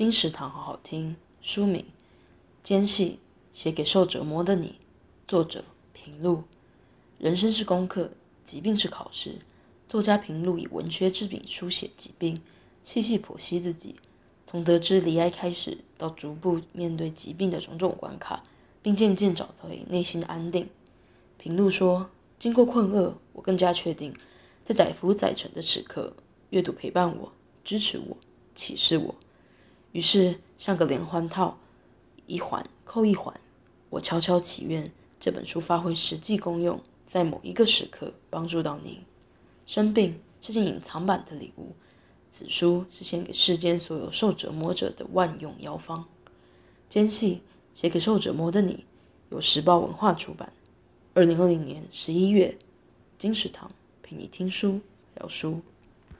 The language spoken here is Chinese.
金石堂好好听。书名：奸细，写给受折磨的你。作者：平路。人生是功课，疾病是考试。作家平路以文学之笔书写疾病，细细剖析自己，从得知罹癌开始，到逐步面对疾病的种种关卡，并渐渐找回内心的安定。平路说：“经过困厄，我更加确定，在载福载沉的时刻，阅读陪伴我，支持我，启示我。于是，像个连环套，一环扣一环，我悄悄祈愿这本书发挥实际功用，在某一个时刻帮助到您。”生病是件隐藏版的礼物，此书是献给世间所有受折磨者的万用药方。间隙写给受折磨的你，由时报文化出版，二零二零年十一月。金石堂陪你听书聊书。